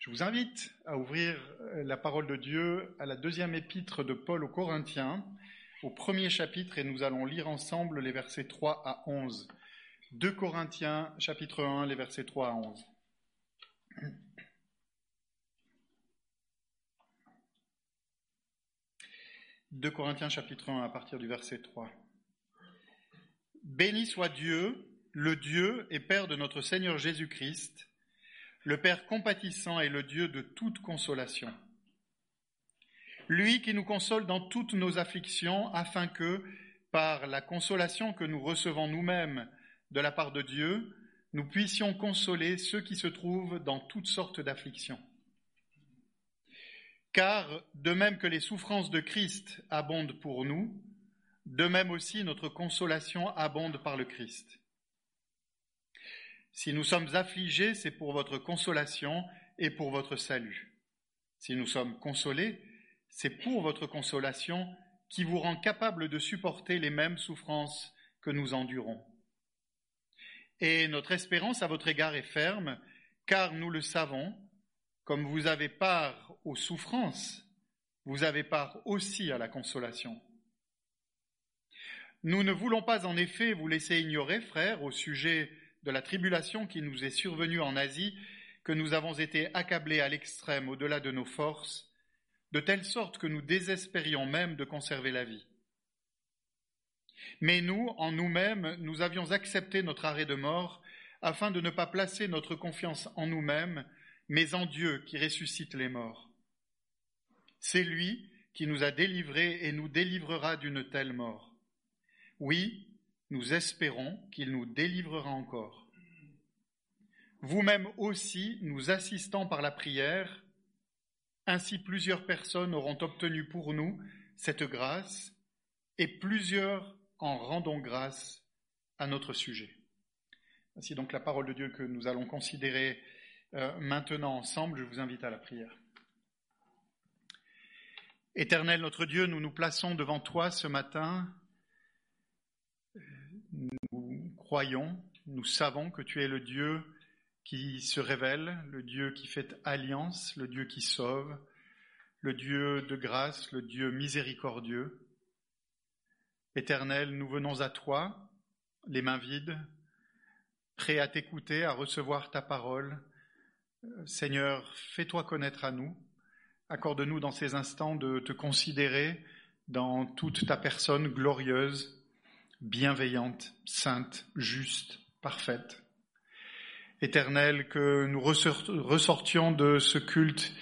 Je vous invite à ouvrir euh, la parole de Dieu à la deuxième épître de Paul aux Corinthiens, au premier chapitre, et nous allons lire ensemble les versets 3 à 11. 2 Corinthiens, chapitre 1, les versets 3 à 11. 2 Corinthiens chapitre 1 à partir du verset 3. Béni soit Dieu, le Dieu et Père de notre Seigneur Jésus-Christ, le Père compatissant et le Dieu de toute consolation. Lui qui nous console dans toutes nos afflictions, afin que, par la consolation que nous recevons nous-mêmes de la part de Dieu, nous puissions consoler ceux qui se trouvent dans toutes sortes d'afflictions. Car, de même que les souffrances de Christ abondent pour nous, de même aussi notre consolation abonde par le Christ. Si nous sommes affligés, c'est pour votre consolation et pour votre salut. Si nous sommes consolés, c'est pour votre consolation qui vous rend capable de supporter les mêmes souffrances que nous endurons. Et notre espérance à votre égard est ferme, car nous le savons, comme vous avez part aux souffrances, vous avez part aussi à la consolation. Nous ne voulons pas en effet vous laisser ignorer, frères, au sujet de la tribulation qui nous est survenue en Asie, que nous avons été accablés à l'extrême au-delà de nos forces, de telle sorte que nous désespérions même de conserver la vie. Mais nous, en nous-mêmes, nous avions accepté notre arrêt de mort afin de ne pas placer notre confiance en nous-mêmes, mais en Dieu qui ressuscite les morts. C'est lui qui nous a délivrés et nous délivrera d'une telle mort. Oui, nous espérons qu'il nous délivrera encore. Vous-même aussi, nous assistant par la prière, ainsi plusieurs personnes auront obtenu pour nous cette grâce, et plusieurs en rendons grâce à notre sujet. Voici donc la parole de Dieu que nous allons considérer euh, maintenant ensemble. Je vous invite à la prière. Éternel notre Dieu, nous nous plaçons devant toi ce matin nous croyons, nous savons que tu es le Dieu qui se révèle, le Dieu qui fait alliance, le Dieu qui sauve, le Dieu de grâce, le Dieu miséricordieux. Éternel, nous venons à toi, les mains vides, prêts à t'écouter, à recevoir ta parole. Seigneur, fais-toi connaître à nous. Accorde-nous dans ces instants de te considérer dans toute ta personne glorieuse, bienveillante, sainte, juste, parfaite. Éternelle, que nous ressortions de ce culte,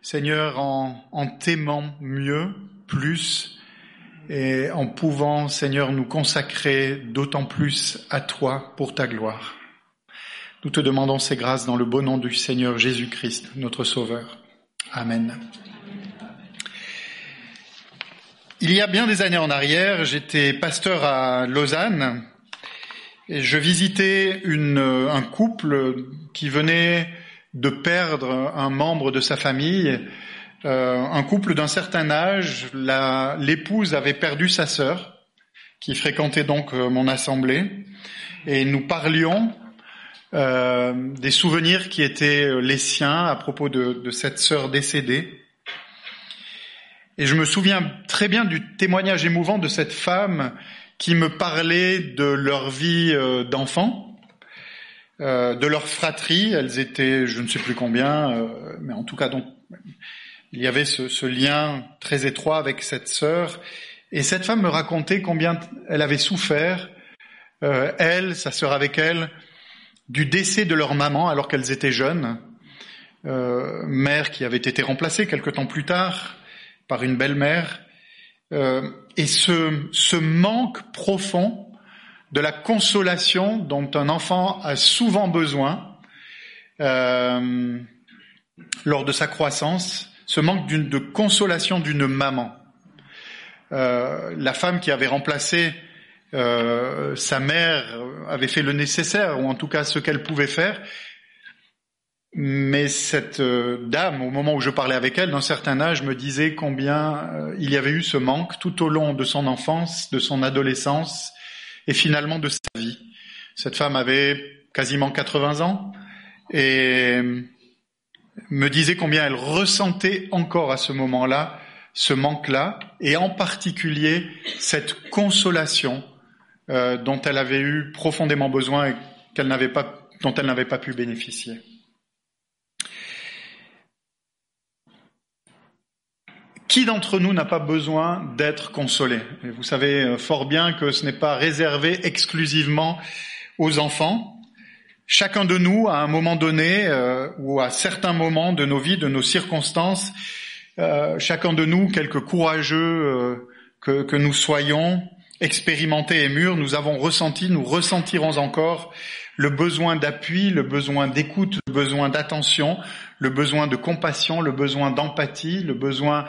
Seigneur, en, en t'aimant mieux, plus, et en pouvant, Seigneur, nous consacrer d'autant plus à toi pour ta gloire. Nous te demandons ces grâces dans le beau nom du Seigneur Jésus-Christ, notre Sauveur. Amen. Il y a bien des années en arrière, j'étais pasteur à Lausanne et je visitais un couple qui venait de perdre un membre de sa famille, euh, un couple d'un certain âge. L'épouse avait perdu sa sœur, qui fréquentait donc euh, mon assemblée, et nous parlions euh, des souvenirs qui étaient les siens à propos de, de cette sœur décédée. Et je me souviens très bien du témoignage émouvant de cette femme qui me parlait de leur vie euh, d'enfant, euh, de leur fratrie. Elles étaient, je ne sais plus combien, euh, mais en tout cas, donc, il y avait ce, ce lien très étroit avec cette sœur. Et cette femme me racontait combien elle avait souffert, elle, sa sœur avec elle, du décès de leur maman alors qu'elles étaient jeunes, mère qui avait été remplacée quelque temps plus tard, par une belle-mère, euh, et ce, manque profond de la consolation dont un enfant a souvent besoin euh, lors de sa croissance, ce manque de consolation d'une maman. Euh, la femme qui avait remplacé euh, sa mère avait fait le nécessaire, ou en tout cas ce qu'elle pouvait faire, mais cette euh, dame, au moment où je parlais avec elle, d'un certain âge, me disait combien euh, il y avait eu ce manque tout au long de son enfance, de son adolescence et finalement de sa vie. Cette femme avait quasiment 80 ans et me disait combien elle ressentait encore à ce moment-là ce manque-là, et en particulier cette consolation euh, dont elle avait eu profondément besoin et dont elle n'avait pas pu bénéficier. Qui d'entre nous n'a pas besoin d'être consolé? Vous savez euh, fort bien que ce n'est pas réservé exclusivement aux enfants. Chacun de nous, à un moment donné, euh, ou à certains moments de nos vies, de nos circonstances, euh, chacun de nous, quelque courageux que, que, nous soyons, expérimentés et mûrs, nous avons ressenti, nous ressentirons encore le besoin d'appui, le besoin d'écoute, le besoin d'attention, le besoin de compassion, le besoin d'empathie, le besoin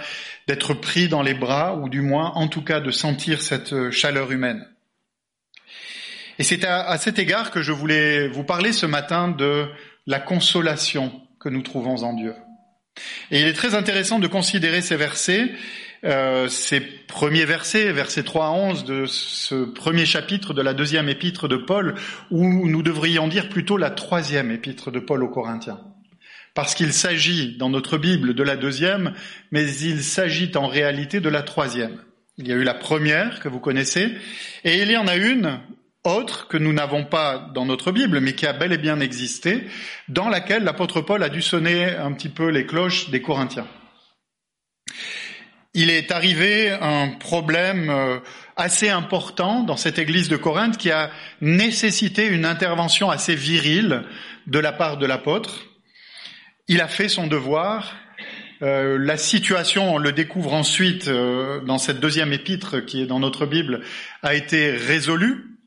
d'être pris dans les bras, ou du moins en tout cas de sentir cette chaleur humaine. Et c'est à, cet égard que je voulais vous parler ce matin de la consolation que nous trouvons en Dieu. Et il est très intéressant de considérer ces versets, euh, ces premiers versets, versets 3 à 11 de ce premier chapitre de la deuxième épître de Paul, où nous devrions dire plutôt la troisième épître de Paul aux Corinthiens parce qu'il s'agit dans notre Bible de la deuxième, mais il s'agit en réalité de la troisième. Il y a eu la première que vous connaissez, et il y en a une autre que nous n'avons pas dans notre Bible, mais qui a bel et bien existé, dans laquelle l'apôtre Paul a dû sonner un petit peu les cloches des Corinthiens. Il est arrivé un problème euh, assez important dans cette église de Corinthe qui a nécessité une intervention assez virile de la part de l'apôtre. Il a fait son devoir. Euh, la situation, on le découvre ensuite euh, dans cette deuxième épître qui est dans notre Bible, a été résolue.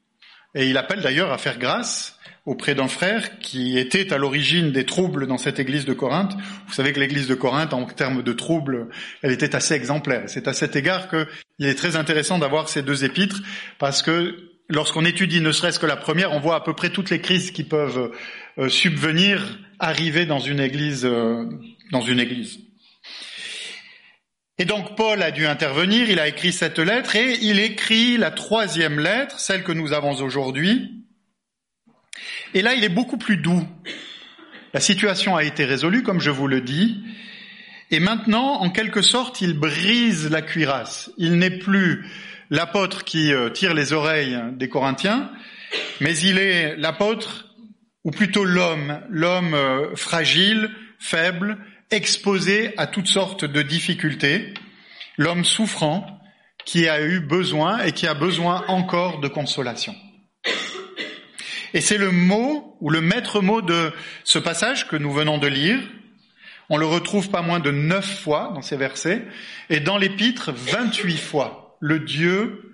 Et il appelle d'ailleurs à faire grâce auprès d'un frère qui était à l'origine des troubles dans cette église de Corinthe. Vous savez que l'église de Corinthe, en termes de troubles, elle était assez exemplaire. C'est à cet égard qu'il est très intéressant d'avoir ces deux épîtres parce que lorsqu'on étudie ne serait-ce que la première, on voit à peu près toutes les crises qui peuvent euh, subvenir, arriver dans une église, euh, dans une église. Et donc Paul a dû intervenir, il a écrit cette lettre et il écrit la troisième lettre, celle que nous avons aujourd'hui. Et là, il est beaucoup plus doux. La situation a été résolue, comme je vous le dis. Et maintenant, en quelque sorte, il brise la cuirasse. Il n'est plus l'apôtre qui euh, tire les oreilles des Corinthiens, mais il est l'apôtre ou plutôt l'homme, l'homme euh, fragile, faible, exposé à toutes sortes de difficultés, l'homme souffrant qui a eu besoin et qui a besoin encore de consolation. Et c'est le mot ou le maître mot de ce passage que nous venons de lire. On le retrouve pas moins de neuf fois dans ces versets et dans l'épître 28 fois. Le Dieu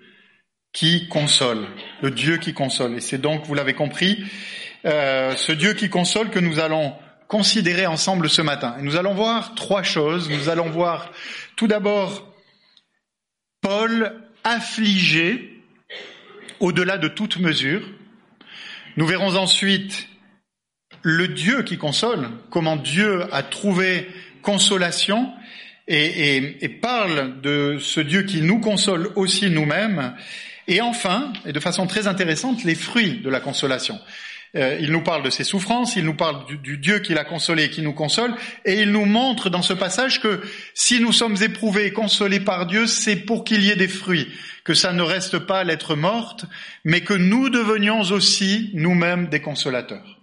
qui console. Le Dieu qui console. Et c'est donc, vous l'avez compris, euh, ce Dieu qui console que nous allons considérer ensemble ce matin. Et nous allons voir trois choses. Nous allons voir tout d'abord Paul affligé au-delà de toute mesure. Nous verrons ensuite le Dieu qui console, comment Dieu a trouvé consolation et, et, et, parle de ce Dieu qui nous console aussi nous-mêmes. Et enfin, et de façon très intéressante, les fruits de la consolation. Euh, il nous parle de ses souffrances, il nous parle du, Dieu qui l'a consolé et qui nous console, et il nous montre dans ce passage que si nous sommes éprouvés et consolés par Dieu, c'est pour qu'il y ait des fruits, que ça ne reste pas l'être morte, mais que nous devenions aussi nous-mêmes des consolateurs.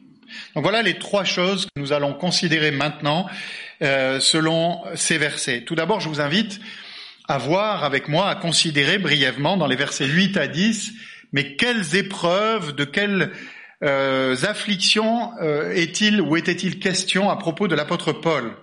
Donc voilà les trois choses que nous allons considérer maintenant euh, selon ces versets. Tout d'abord, je vous invite à voir avec moi, à considérer brièvement dans les versets 8 à 10, mais quelles épreuves, de quelles euh, afflictions euh, est-il ou était-il question à propos de l'apôtre Paul?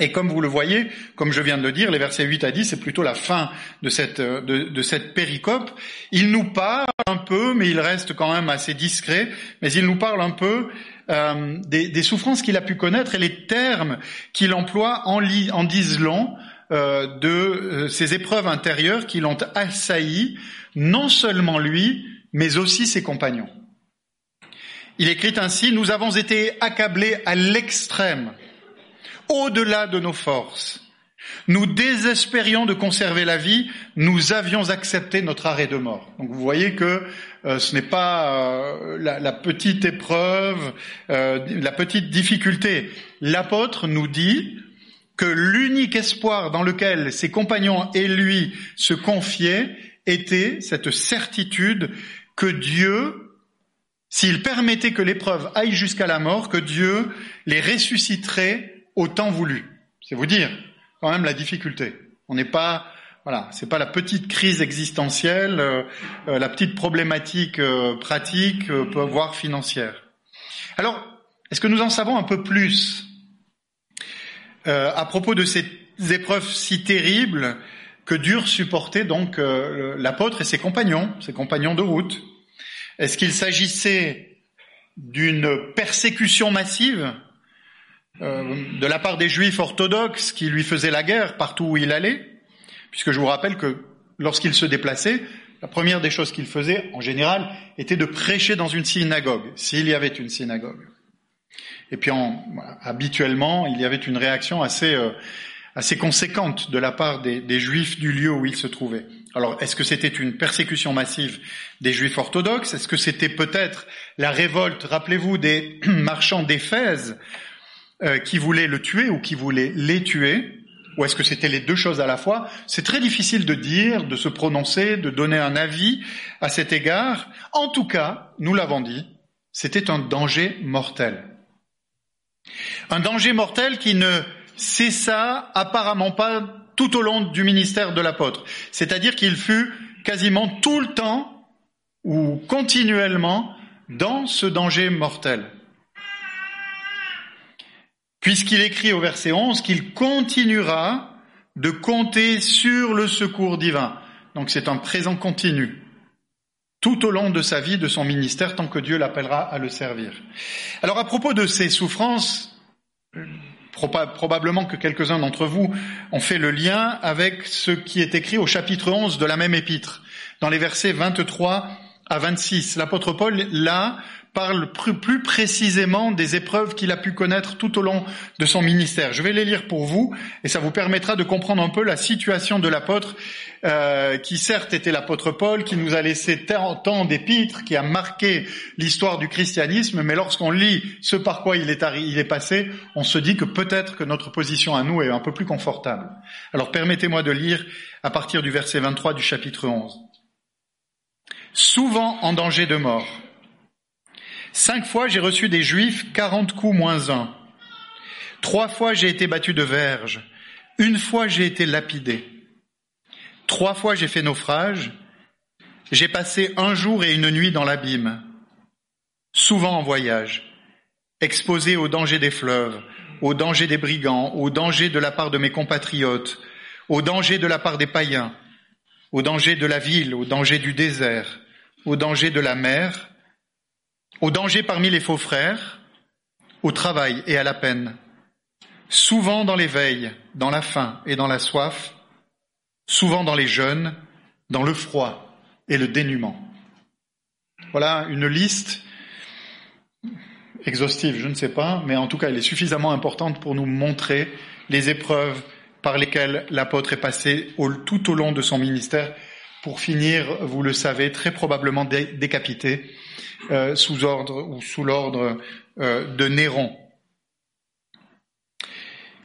Et comme vous le voyez, comme je viens de le dire, les versets 8 à 10, c'est plutôt la fin de cette, de, de, cette péricope. Il nous parle un peu, mais il reste quand même assez discret, mais il nous parle un peu euh, des, souffrances qu'il a pu connaître et les termes qu'il emploie en, euh, de euh, ces épreuves intérieures qui l'ont assailli, non seulement lui, mais aussi ses compagnons. Il écrit ainsi, nous avons été accablés à l'extrême, au-delà de nos forces. Nous désespérions de conserver la vie, nous avions accepté notre arrêt de mort. Donc vous voyez que euh, ce n'est pas euh, la, petite épreuve, euh, la petite difficulté. L'apôtre nous dit que l'unique espoir dans lequel ses compagnons et lui se confiaient était cette certitude que Dieu, s'il permettait que l'épreuve aille jusqu'à la mort, que Dieu les ressusciterait au temps voulu. C'est vous dire quand même la difficulté. On n'est pas voilà, c'est pas la petite crise existentielle, euh, euh, la petite problématique euh, pratique, voire financière. Alors, est-ce que nous en savons un peu plus à propos de ces épreuves si terribles que durent supporter donc l'apôtre et ses compagnons, ses compagnons de route Est-ce qu'il s'agissait d'une persécution massive de la part des juifs orthodoxes qui lui faisaient la guerre partout où il allait? Puisque je vous rappelle que lorsqu'il se déplaçait, la première des choses qu'il faisait, en général, était de prêcher dans une synagogue, s'il y avait une synagogue. Et puis, en, habituellement, il y avait une réaction assez, euh, assez conséquente de la part des, des, juifs du lieu où il se trouvait. Alors, est-ce que c'était une persécution massive des juifs orthodoxes? Est-ce que c'était peut-être la révolte, rappelez-vous, des marchands d'Éphèse euh, qui voulaient le tuer ou qui voulaient les tuer? Ou est-ce que c'était les deux choses à la fois? C'est très difficile de dire, de se prononcer, de donner un avis à cet égard. En tout cas, nous l'avons dit, c'était un danger mortel. Un danger mortel qui ne cessa apparemment pas tout au long du ministère de l'apôtre. C'est-à-dire qu'il fut quasiment tout le temps ou continuellement dans ce danger mortel puisqu'il écrit au verset 11 qu'il continuera de compter sur le secours divin. Donc c'est un présent continu tout au long de sa vie, de son ministère, tant que Dieu l'appellera à le servir. Alors à propos de ces souffrances, probablement que quelques-uns d'entre vous ont fait le lien avec ce qui est écrit au chapitre 11 de la même épître, dans les versets 23 à 26. L'apôtre Paul, là, parle plus précisément des épreuves qu'il a pu connaître tout au long de son ministère. Je vais les lire pour vous et ça vous permettra de comprendre un peu la situation de l'apôtre euh, qui certes était l'apôtre Paul, qui nous a laissé tant d'épîtres, qui a marqué l'histoire du christianisme, mais lorsqu'on lit ce par quoi il est, il est passé, on se dit que peut-être que notre position à nous est un peu plus confortable. Alors permettez-moi de lire à partir du verset 23 du chapitre 11. Souvent en danger de mort Cinq fois j'ai reçu des Juifs quarante coups moins un. Trois fois j'ai été battu de verge. Une fois j'ai été lapidé. Trois fois j'ai fait naufrage. J'ai passé un jour et une nuit dans l'abîme. Souvent en voyage, exposé au danger des fleuves, au danger des brigands, au danger de la part de mes compatriotes, au danger de la part des païens, au danger de la ville, au danger du désert, au danger de la mer, au danger parmi les faux frères, au travail et à la peine, souvent dans l'éveil, dans la faim et dans la soif, souvent dans les jeûnes, dans le froid et le dénuement. Voilà une liste exhaustive, je ne sais pas, mais en tout cas elle est suffisamment importante pour nous montrer les épreuves par lesquelles l'apôtre est passé tout au long de son ministère. Pour finir, vous le savez, très probablement décapité euh, sous ordre ou sous l'ordre euh, de Néron.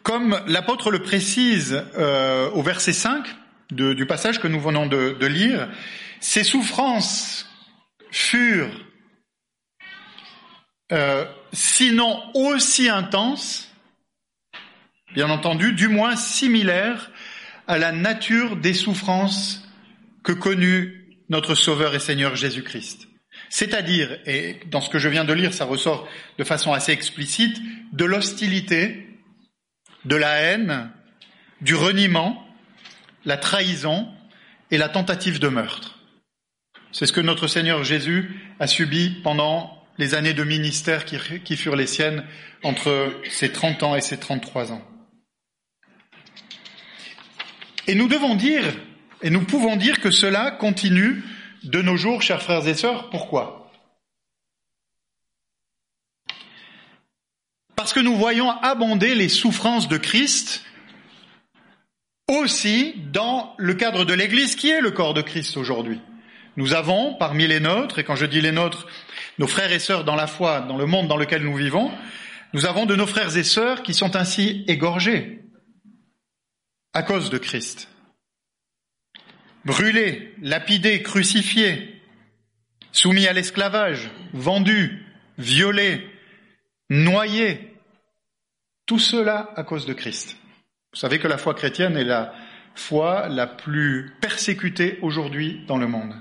Comme l'apôtre le précise euh, au verset 5 du passage que nous venons de, de lire, ces souffrances furent sinon aussi intenses, bien entendu, du moins similaires à la nature des souffrances que connut notre Sauveur et Seigneur Jésus-Christ. C'est-à-dire, et dans ce que je viens de lire, ça ressort de façon assez explicite, de l'hostilité, de la haine, du reniement, la trahison et la tentative de meurtre. C'est ce que notre Seigneur Jésus a subi pendant les années de ministère qui, furent les siennes entre ses 30 ans et ses 33 ans. Et nous devons dire, et nous pouvons dire que cela continue de nos jours, chers frères et sœurs. Pourquoi? Parce que nous voyons abonder les souffrances de Christ aussi dans le cadre de l'Église qui est le corps de Christ aujourd'hui. Nous avons parmi les nôtres, et quand je dis les nôtres, nos frères et sœurs dans la foi, dans le monde dans lequel nous vivons, nous avons de nos frères et sœurs qui sont ainsi égorgés à cause de Christ. Brûlés, lapidés, crucifiés, soumis à l'esclavage, vendus, violés, noyés, tout cela à cause de Christ. Vous savez que la foi chrétienne est la foi la plus persécutée aujourd'hui dans le monde.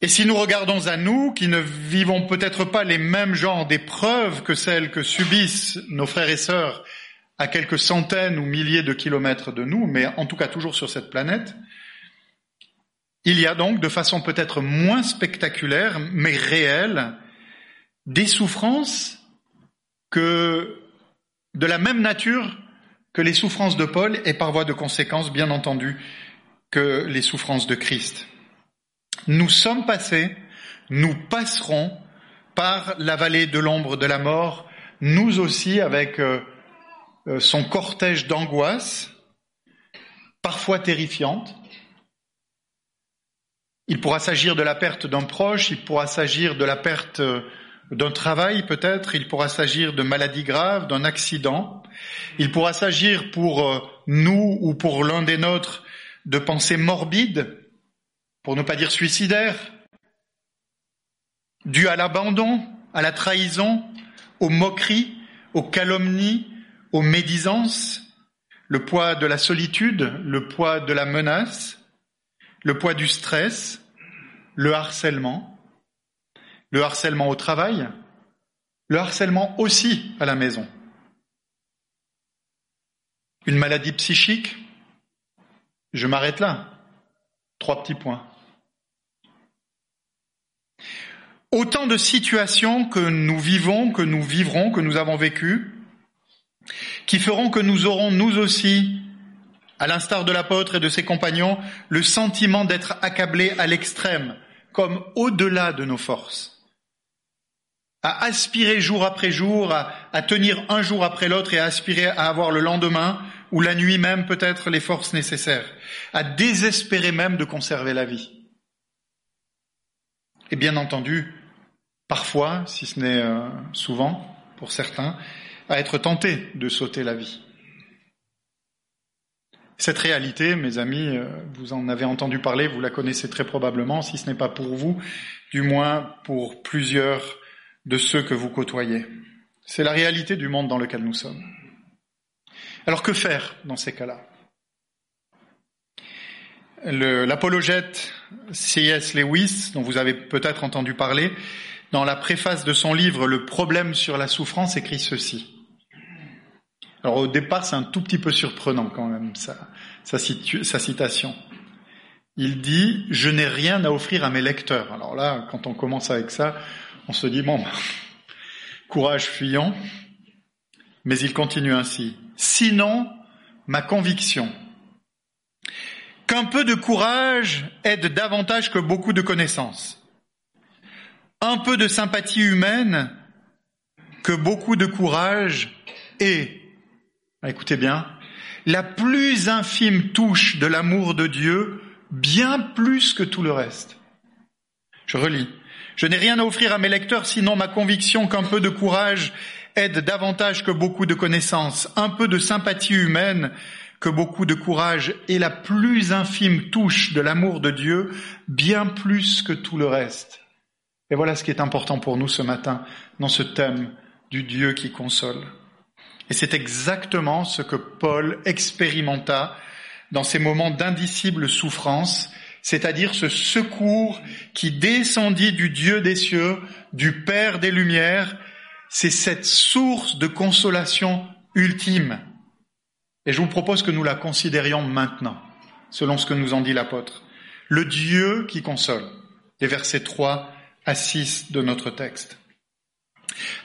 Et si nous regardons à nous, qui ne vivons peut-être pas les mêmes genres d'épreuves que celles que subissent nos frères et sœurs à quelques centaines ou milliers de kilomètres de nous, mais en tout cas toujours sur cette planète, il y a donc, de façon peut-être moins spectaculaire, mais réelle, des souffrances que de la même nature que les souffrances de Paul et par voie de conséquence, bien entendu, que les souffrances de Christ. Nous sommes passés, nous passerons par la vallée de l'ombre de la mort, nous aussi avec euh, son cortège d'angoisse, parfois terrifiante. Il pourra s'agir de la perte d'un proche, il pourra s'agir de la perte euh, d'un travail peut-être, il pourra s'agir de maladies graves, d'un accident, il pourra s'agir pour nous ou pour l'un des nôtres de pensées morbides, pour ne pas dire suicidaire, dû à l'abandon, à la trahison, aux moqueries, aux calomnies, aux médisances, le poids de la solitude, le poids de la menace, le poids du stress, le harcèlement, le harcèlement au travail, le harcèlement aussi à la maison. Une maladie psychique, je m'arrête là. Trois petits points. Autant de situations que nous vivons, que nous vivrons, que nous avons vécues, qui feront que nous aurons, nous aussi, à l'instar de l'apôtre et de ses compagnons, le sentiment d'être accablés à l'extrême, comme au-delà de nos forces. À aspirer jour après jour, à, tenir un jour après l'autre et à aspirer à avoir le lendemain, ou la nuit même peut-être, les forces nécessaires. À désespérer même de conserver la vie. Et bien entendu, parfois, si ce n'est euh, souvent, pour certains, à être tenté de sauter la vie. Cette réalité, mes amis, euh, vous en avez entendu parler, vous la connaissez très probablement, si ce n'est pas pour vous, du moins pour plusieurs de ceux que vous côtoyez. C'est la réalité du monde dans lequel nous sommes. Alors que faire dans ces cas-là? L'apologète C.S. Lewis, dont vous avez peut-être entendu parler, dans la préface de son livre Le problème sur la souffrance, écrit ceci. Alors au départ, c'est un tout petit peu surprenant quand même, sa, citation. Il dit, je n'ai rien à offrir à mes lecteurs. Alors là, quand on commence avec ça, on se dit, bon, courage fuyant. Mais il continue ainsi. Sinon, ma conviction, qu'un peu de courage aide davantage que beaucoup de connaissances. Un peu de sympathie humaine que beaucoup de courage et, écoutez bien, la plus infime touche de l'amour de Dieu, bien plus que tout le reste. Je relis. Je n'ai rien à offrir à mes lecteurs sinon ma conviction qu'un peu de courage aide davantage que beaucoup de connaissances, un peu de sympathie humaine que beaucoup de courage et la plus infime touche de l'amour de Dieu, bien plus que tout le reste. Et voilà ce qui est important pour nous ce matin dans ce thème du Dieu qui console. Et c'est exactement ce que Paul expérimenta dans ces moments d'indicible souffrance, c'est-à-dire ce secours qui descendit du Dieu des cieux, du Père des Lumières, c'est cette source de consolation ultime. Et je vous propose que nous la considérions maintenant, selon ce que nous en dit l'apôtre. Le Dieu qui console, les versets 3 à 6 de notre texte.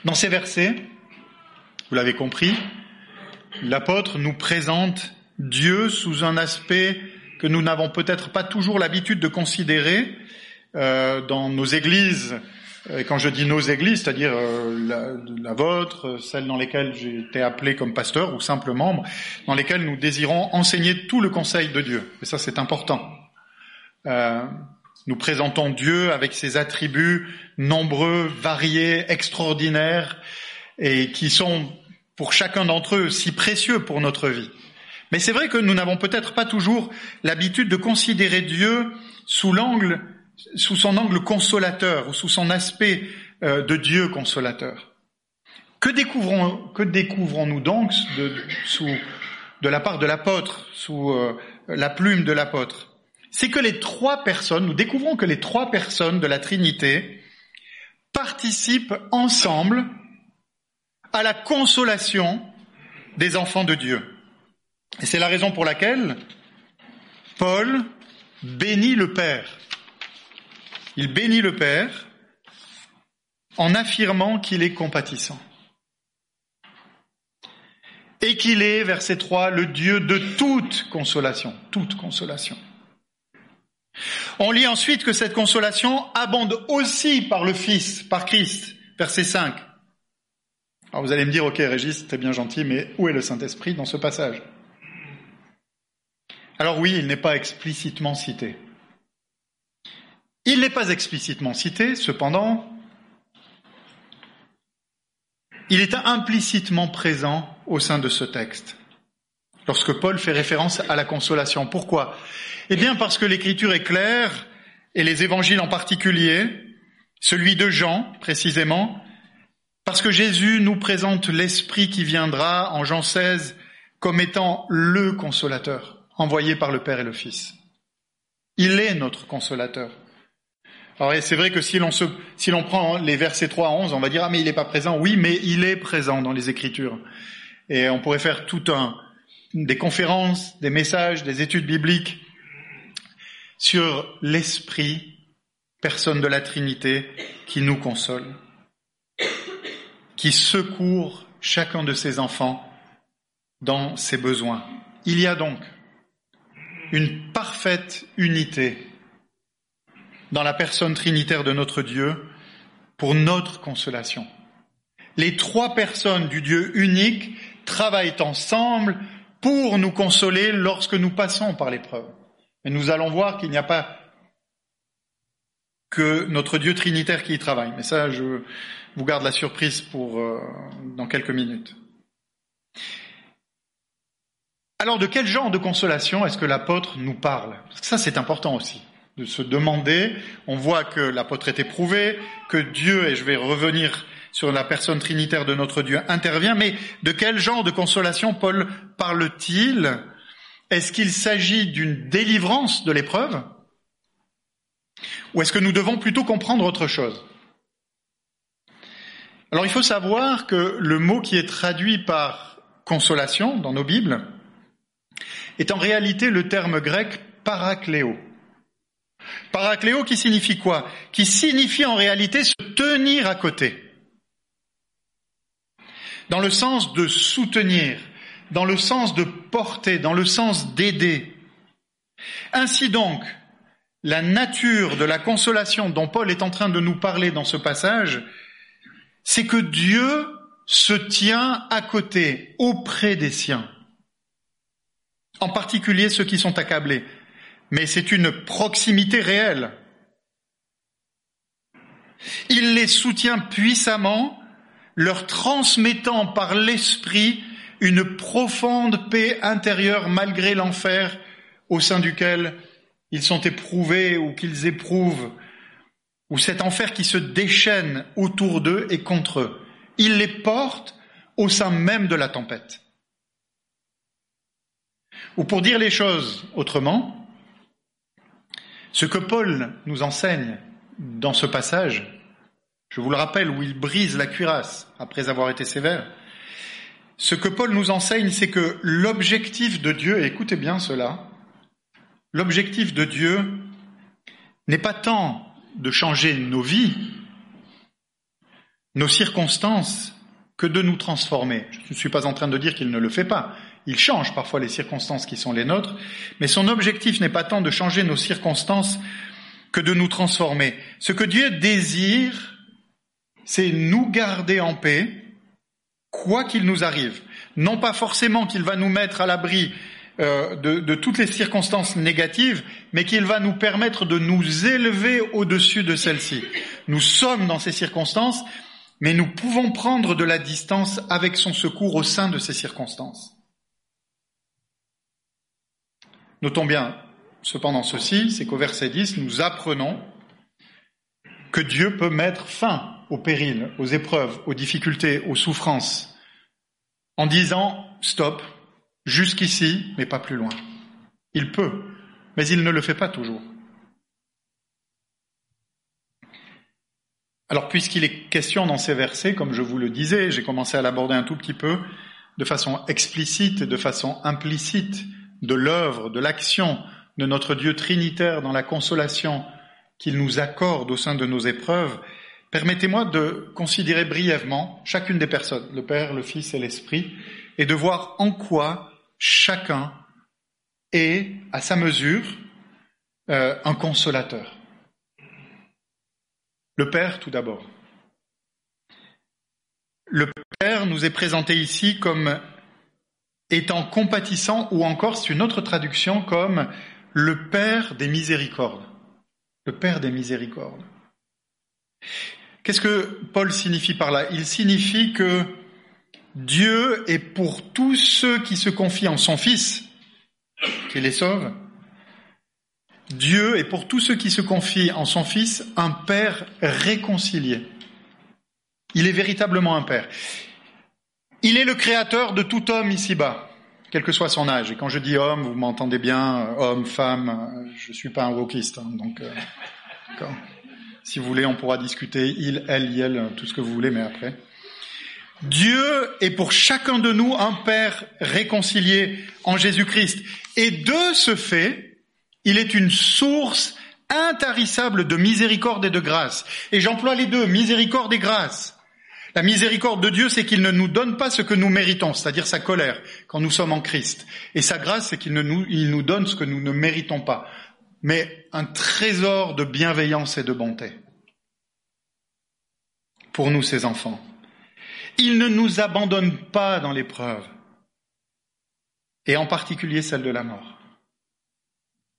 Dans ces versets, vous l'avez compris, l'apôtre nous présente Dieu sous un aspect que nous n'avons peut-être pas toujours l'habitude de considérer euh, dans nos églises Et quand je dis nos églises, c'est-à-dire euh, la, vôtre, celle dans lesquelles j'ai été appelé comme pasteur ou simple membre, dans lesquelles nous désirons enseigner tout le conseil de Dieu. Et ça, c'est important. Euh, nous présentons Dieu avec ses attributs nombreux, variés, extraordinaires, et qui sont pour chacun d'entre eux si précieux pour notre vie. Mais c'est vrai que nous n'avons peut-être pas toujours l'habitude de considérer Dieu sous l'angle, sous son angle consolateur ou sous son aspect euh, de Dieu consolateur. Que découvrons, que découvrons-nous donc de, sous, de la part de l'apôtre, sous euh, la plume de l'apôtre? C'est que les trois personnes, nous découvrons que les trois personnes de la Trinité participent ensemble à la consolation des enfants de Dieu. Et c'est la raison pour laquelle Paul bénit le Père. Il bénit le Père en affirmant qu'il est compatissant. Et qu'il est, verset 3, le Dieu de toute consolation, toute consolation. On lit ensuite que cette consolation abonde aussi par le Fils, par Christ, verset 5. Alors vous allez me dire, ok Régis, t'es bien gentil, mais où est le Saint-Esprit dans ce passage? Alors oui, il n'est pas explicitement cité. Il n'est pas explicitement cité, cependant, il est implicitement présent au sein de ce texte. Lorsque Paul fait référence à la consolation. Pourquoi? Eh bien parce que l'écriture est claire, et les évangiles en particulier, celui de Jean précisément, parce que Jésus nous présente l'Esprit qui viendra en Jean 16 comme étant le consolateur envoyé par le Père et le Fils. Il est notre consolateur. Alors c'est vrai que si l'on prend les versets 3 à 11, on va dire ah mais il n'est pas présent. Oui, mais il est présent dans les Écritures. Et on pourrait faire tout un des conférences, des messages, des études bibliques sur l'esprit, personne de la Trinité, qui nous console, qui secourt chacun de ses enfants dans ses besoins. Il y a donc une parfaite unité dans la personne trinitaire de notre Dieu pour notre consolation. Les trois personnes du Dieu unique travaillent ensemble pour nous consoler lorsque nous passons par l'épreuve. Et nous allons voir qu'il n'y a pas que notre Dieu trinitaire qui y travaille. Mais ça, je vous garde la surprise pour euh, dans quelques minutes. Alors de quel genre de consolation est-ce que l'apôtre nous parle? Ça c'est important aussi, de se demander, on voit que l'apôtre est éprouvé, que Dieu, et je vais revenir sur la personne trinitaire de notre Dieu, intervient, mais de quel genre de consolation Paul parle-t-il? Est-ce qu'il s'agit d'une délivrance de l'épreuve? Ou est-ce que nous devons plutôt comprendre autre chose? Alors il faut savoir que le mot qui est traduit par consolation dans nos Bibles, est en réalité le terme grec paracléo. Paracléo qui signifie quoi? Qui signifie en réalité se tenir à côté. Dans le sens de soutenir, dans le sens de porter, dans le sens d'aider. Ainsi donc, la nature de la consolation dont Paul est en train de nous parler dans ce passage, c'est que Dieu se tient à côté, auprès des siens en particulier ceux qui sont accablés, mais c'est une proximité réelle. Il les soutient puissamment, leur transmettant par l'esprit une profonde paix intérieure malgré l'enfer au sein duquel ils sont éprouvés ou qu'ils éprouvent, ou cet enfer qui se déchaîne autour d'eux et contre eux. Il les porte au sein même de la tempête. Ou pour dire les choses autrement, ce que Paul nous enseigne dans ce passage, je vous le rappelle, où il brise la cuirasse après avoir été sévère, ce que Paul nous enseigne, c'est que l'objectif de Dieu, écoutez bien cela, l'objectif de Dieu n'est pas tant de changer nos vies, nos circonstances, que de nous transformer. Je ne suis pas en train de dire qu'il ne le fait pas. Il change parfois les circonstances qui sont les nôtres, mais son objectif n'est pas tant de changer nos circonstances que de nous transformer. Ce que Dieu désire, c'est nous garder en paix, quoi qu'il nous arrive. Non pas forcément qu'il va nous mettre à l'abri euh, de, de, toutes les circonstances négatives, mais qu'il va nous permettre de nous élever au-dessus de celles-ci. Nous sommes dans ces circonstances, mais nous pouvons prendre de la distance avec son secours au sein de ces circonstances. Notons bien cependant ceci, c'est qu'au verset 10, nous apprenons que Dieu peut mettre fin aux périls, aux épreuves, aux difficultés, aux souffrances, en disant stop, jusqu'ici, mais pas plus loin. Il peut, mais il ne le fait pas toujours. Alors puisqu'il est question dans ces versets, comme je vous le disais, j'ai commencé à l'aborder un tout petit peu, de façon explicite de façon implicite, de l'œuvre, de l'action de notre Dieu trinitaire dans la consolation qu'il nous accorde au sein de nos épreuves, permettez-moi de considérer brièvement chacune des personnes, le Père, le Fils et l'Esprit, et de voir en quoi chacun est, à sa mesure, euh, un consolateur. Le Père, tout d'abord. Le Père nous est présenté ici comme étant compatissant, ou encore, c'est une autre traduction, comme le Père des miséricordes le Père des miséricordes. Qu'est-ce que Paul signifie par là? Il signifie que Dieu est pour tous ceux qui se confient en son Fils, qui les sauve. Dieu est pour tous ceux qui se confient en son Fils un Père réconcilié. Il est véritablement un Père. Il est le créateur de tout homme ici-bas quel que soit son âge. Et quand je dis homme, vous m'entendez bien, homme, femme, je suis pas un wokiste. Hein, donc, euh, si vous voulez, on pourra discuter il, elle, il, tout ce que vous voulez, mais après. Dieu est pour chacun de nous un Père réconcilié en Jésus-Christ. Et de ce fait, il est une source intarissable de miséricorde et de grâce. Et j'emploie les deux, miséricorde et grâce. La miséricorde de Dieu, c'est qu'il ne nous donne pas ce que nous méritons, c'est-à-dire sa colère, quand nous sommes en Christ. Et sa grâce, c'est qu'il nous, donne ce que nous ne méritons pas, mais un trésor de bienveillance et de bonté pour nous, ses enfants. Il ne nous abandonne pas dans l'épreuve, et en particulier celle de la mort,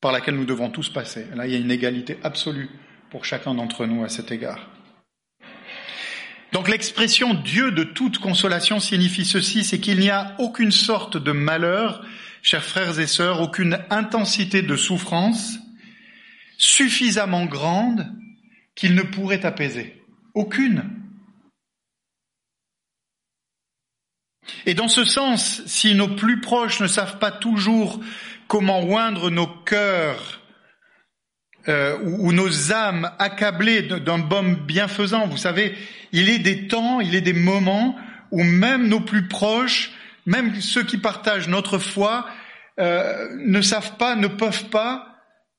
par laquelle nous devons tous passer. Là, il y a une égalité absolue pour chacun d'entre nous à cet égard. Donc l'expression Dieu de toute consolation signifie ceci, c'est qu'il n'y a aucune sorte de malheur, chers frères et sœurs, aucune intensité de souffrance suffisamment grande qu'il ne pourrait apaiser. Aucune. Et dans ce sens, si nos plus proches ne savent pas toujours comment oindre nos cœurs euh, ou, nos âmes accablées d'un baume bienfaisant. Vous savez, il est des temps, il est des moments où même nos plus proches, même ceux qui partagent notre foi, euh, ne savent pas, ne peuvent pas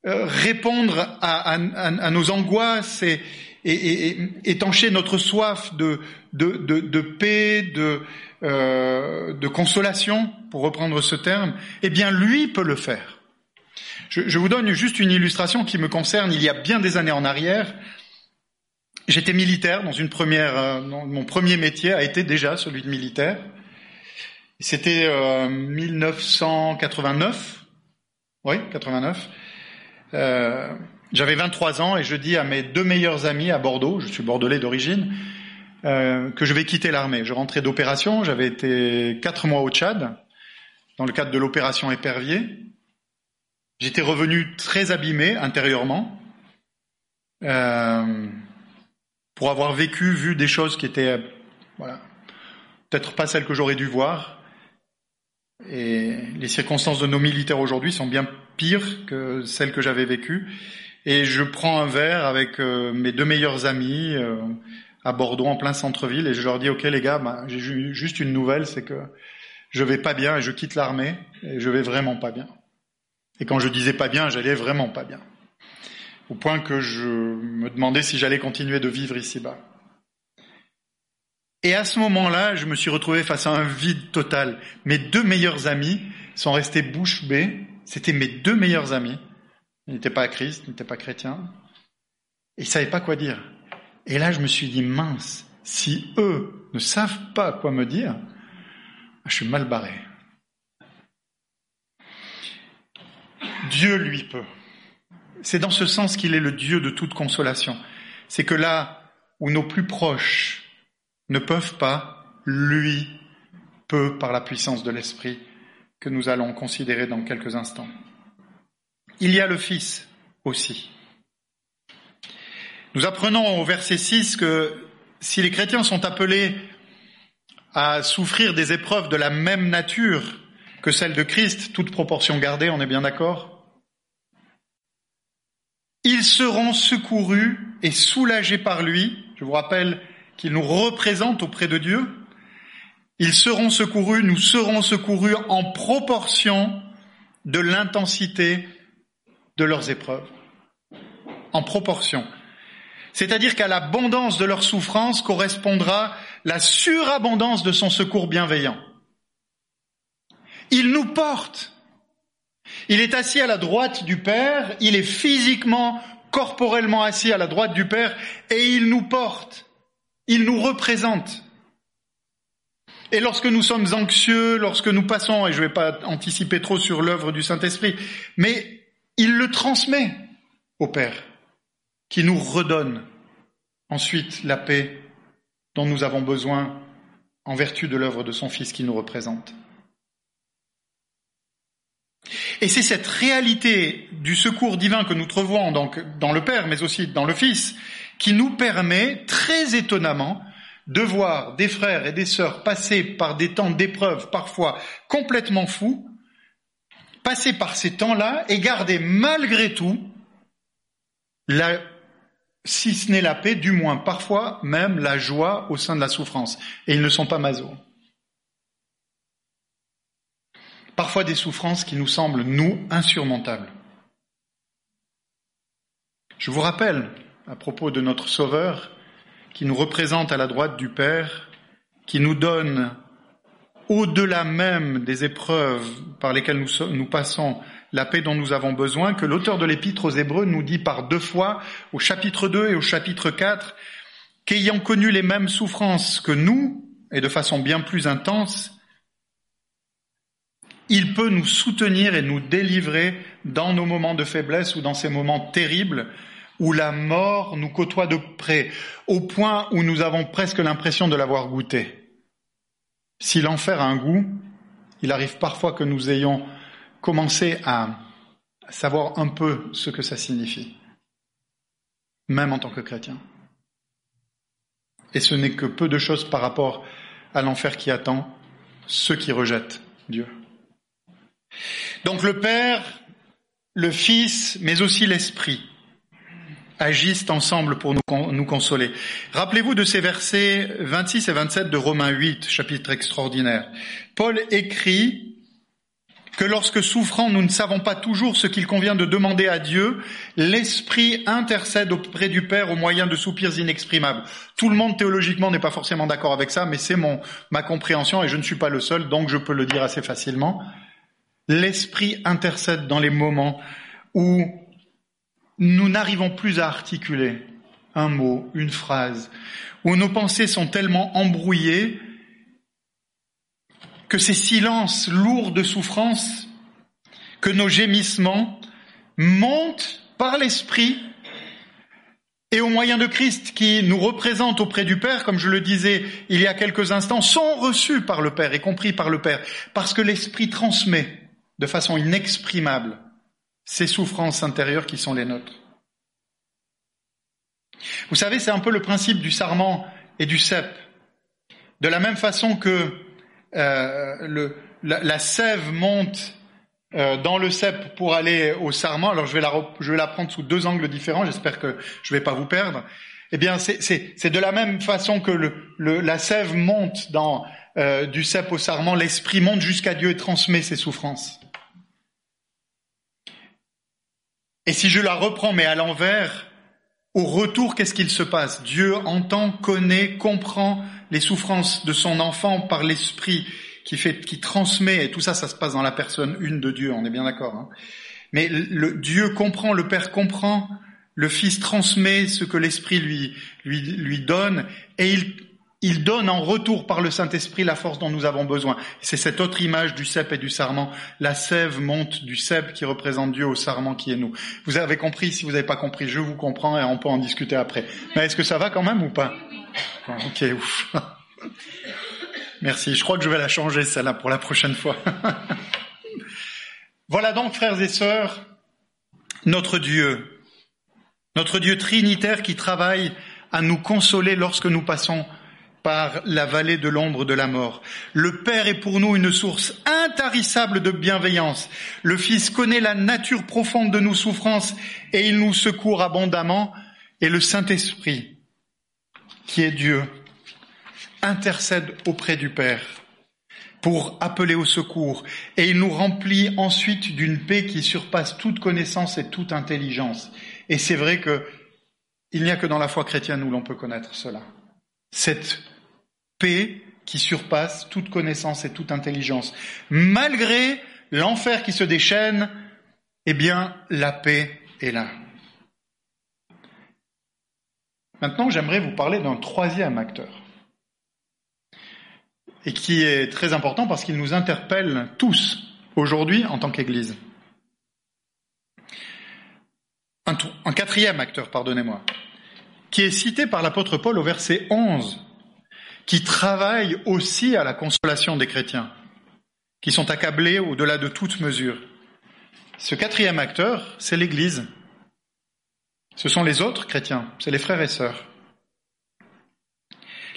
euh, répondre à, à, à, nos angoisses et, et, et, étancher notre soif de, de, de, de paix, de, euh, de consolation, pour reprendre ce terme. Eh bien, lui peut le faire. Je, vous donne juste une illustration qui me concerne. Il y a bien des années en arrière, j'étais militaire dans une première, euh, mon premier métier a été déjà celui de militaire. C'était euh, 1989, oui, 89. Euh, J'avais 23 ans et je dis à mes deux meilleurs amis à Bordeaux, je suis bordelais d'origine, euh, que je vais quitter l'armée. Je rentrais d'opération, j'avais été quatre mois au Tchad dans le cadre de l'opération Épervier. J'étais revenu très abîmé intérieurement euh, pour avoir vécu, vu des choses qui étaient, voilà, peut-être pas celles que j'aurais dû voir. Et les circonstances de nos militaires aujourd'hui sont bien pires que celles que j'avais vécues. Et je prends un verre avec euh, mes deux meilleurs amis à Bordeaux, en plein centre-ville, et je leur dis, OK les gars, bah, j'ai juste une nouvelle, c'est que je vais pas bien et je quitte l'armée, et je vais vraiment pas bien. Et quand je disais pas bien, j'allais vraiment pas bien. Au point que je me demandais si j'allais continuer de vivre ici-bas. Et à ce moment-là, je me suis retrouvé face à un vide total. Mes deux meilleurs amis sont restés bouche bée. C'était mes deux meilleurs amis. Ils n'étaient pas à Christ, ils n'étaient pas chrétiens. Ils savaient pas quoi dire. Et là, je me suis dit, mince, si eux ne savent pas quoi me dire, je suis mal barré. Dieu lui peut. C'est dans ce sens qu'il est le Dieu de toute consolation. C'est que là où nos plus proches ne peuvent pas, lui peut par la puissance de l'Esprit que nous allons considérer dans quelques instants. Il y a le Fils aussi. Nous apprenons au verset 6 que si les chrétiens sont appelés à souffrir des épreuves de la même nature que celle de Christ, toute proportion gardée, on est bien d'accord? Ils seront secourus et soulagés par lui. Je vous rappelle qu'il nous représente auprès de Dieu. Ils seront secourus, nous serons secourus en proportion de l'intensité de leurs épreuves. En proportion. C'est-à-dire qu'à l'abondance de leur souffrance correspondra la surabondance de son secours bienveillant. Il nous porte. Il est assis à la droite du Père, il est physiquement, corporellement assis à la droite du Père, et il nous porte. Il nous représente. Et lorsque nous sommes anxieux, lorsque nous passons, et je ne vais pas anticiper trop sur l'œuvre du Saint-Esprit, mais il le transmet au Père, qui nous redonne ensuite la paix dont nous avons besoin en vertu de l'œuvre de son Fils qui nous représente. Et c'est cette réalité du secours divin que nous trouvons donc dans le Père, mais aussi dans le Fils, qui nous permet très étonnamment de voir des frères et des sœurs passer par des temps d'épreuve parfois complètement fous, passer par ces temps-là et garder malgré tout la, si ce n'est la paix, du moins parfois même la joie au sein de la souffrance. Et ils ne sont pas masos. Parfois des souffrances qui nous semblent, nous, insurmontables. Je vous rappelle, à propos de notre Sauveur, qui nous représente à la droite du Père, qui nous donne, au-delà même des épreuves par lesquelles nous, nous passons, la paix dont nous avons besoin, que l'auteur de l'épître aux Hébreux nous dit par deux fois, au chapitre 2 et au chapitre 4, qu'ayant connu les mêmes souffrances que nous, et de façon bien plus intense, il peut nous soutenir et nous délivrer dans nos moments de faiblesse ou dans ces moments terribles où la mort nous côtoie de près, au point où nous avons presque l'impression de l'avoir goûté. Si l'enfer a un goût, il arrive parfois que nous ayons commencé à savoir un peu ce que ça signifie, même en tant que chrétien. Et ce n'est que peu de choses par rapport à l'enfer qui attend ceux qui rejettent Dieu. Donc le Père, le Fils, mais aussi l'Esprit agissent ensemble pour nous, consoler. Rappelez-vous de ces versets 26 et 27 de Romains 8, chapitre extraordinaire. Paul écrit que lorsque souffrant, nous ne savons pas toujours ce qu'il convient de demander à Dieu, l'Esprit intercède auprès du Père au moyen de soupirs inexprimables. Tout le monde théologiquement n'est pas forcément d'accord avec ça, mais c'est mon ma compréhension et je ne suis pas le seul, donc je peux le dire assez facilement. L'Esprit intercède dans les moments où nous n'arrivons plus à articuler un mot, une phrase, où nos pensées sont tellement embrouillées que ces silences lourds de souffrance, que nos gémissements montent par l'Esprit et au moyen de Christ qui nous représente auprès du Père, comme je le disais il y a quelques instants, sont reçus par le Père et compris par le Père, parce que l'Esprit transmet de façon inexprimable ces souffrances intérieures qui sont les nôtres. Vous savez, c'est un peu le principe du sarment et du cep. De la même façon que euh, la, sève monte euh, dans le cep pour aller au sarment, alors je vais, la, prendre sous deux angles différents, j'espère que je ne vais pas vous perdre. Eh bien, c'est de la même façon que la sève monte dans, euh, du cep au sarment, l'esprit monte jusqu'à Dieu et transmet ses souffrances. Et si je la reprends mais à l'envers, au retour, qu'est-ce qu'il se passe? Dieu entend, connaît, comprend les souffrances de son enfant par l'esprit qui fait, qui transmet, et tout ça, ça se passe dans la personne une de Dieu, on est bien d'accord. Hein mais le, Dieu comprend, le Père comprend, le Fils transmet ce que l'Esprit lui, lui, lui donne, et il, il donne en retour par le Saint-Esprit la force dont nous avons besoin. C'est cette autre image du cep et du sarment. La sève monte du cep qui représente Dieu au sarment qui est nous. Vous avez compris, si vous n'avez pas compris, je vous comprends et on peut en discuter après. Mais est-ce que ça va quand même ou pas? Ok, ouf. Merci, je crois que je vais la changer celle-là pour la prochaine fois. voilà donc, frères et sœurs, notre Dieu, notre Dieu trinitaire qui travaille à nous consoler lorsque nous passons par la vallée de l'ombre de la mort. Le Père est pour nous une source intarissable de bienveillance. Le Fils connaît la nature profonde de nos souffrances et il nous secourt abondamment. Et le Saint-Esprit, qui est Dieu, intercède auprès du Père pour appeler au secours et il nous remplit ensuite d'une paix qui surpasse toute connaissance et toute intelligence. Et c'est vrai que il n'y a que dans la foi chrétienne où l'on peut connaître cela. Cette paix qui surpasse toute connaissance et toute intelligence. Malgré l'enfer qui se déchaîne, eh bien, la paix est là. Maintenant, j'aimerais vous parler d'un troisième acteur, et qui est très important parce qu'il nous interpelle tous aujourd'hui en tant qu'Église. Un, un quatrième acteur, pardonnez-moi, qui est cité par l'apôtre Paul au verset 11 qui travaille aussi à la consolation des chrétiens, qui sont accablés au-delà de toute mesure. Ce quatrième acteur, c'est l'Église. Ce sont les autres chrétiens, c'est les frères et sœurs.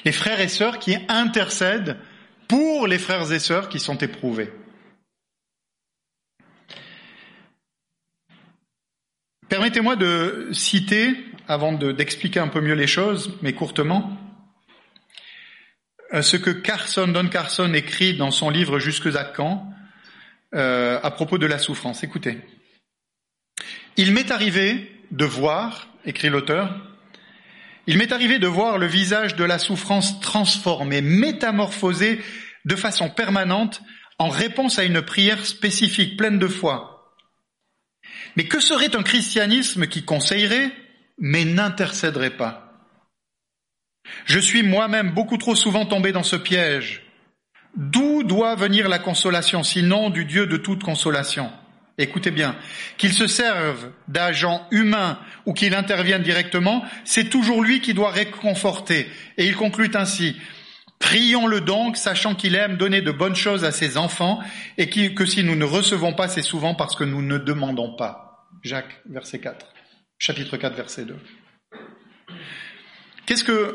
Les frères et sœurs qui intercèdent pour les frères et sœurs qui sont éprouvés. Permettez-moi de citer, avant d'expliquer un peu mieux les choses, mais courtement, ce que Carson, Don Carson écrit dans son livre Jusque à quand euh, à propos de la souffrance. Écoutez. Il m'est arrivé de voir, écrit l'auteur, il m'est arrivé de voir le visage de la souffrance transformé, métamorphosé de façon permanente en réponse à une prière spécifique pleine de foi. Mais que serait un christianisme qui conseillerait mais n'intercéderait pas? Je suis moi-même beaucoup trop souvent tombé dans ce piège. D'où doit venir la consolation, sinon du Dieu de toute consolation? Écoutez bien, qu'il se serve d'agents humains ou qu'il intervienne directement, c'est toujours lui qui doit réconforter. Et il conclut ainsi, Prions-le donc, sachant qu'il aime donner de bonnes choses à ses enfants, et que si nous ne recevons pas, c'est souvent parce que nous ne demandons pas. Jacques, verset 4. Chapitre 4, verset 2. Qu'est-ce que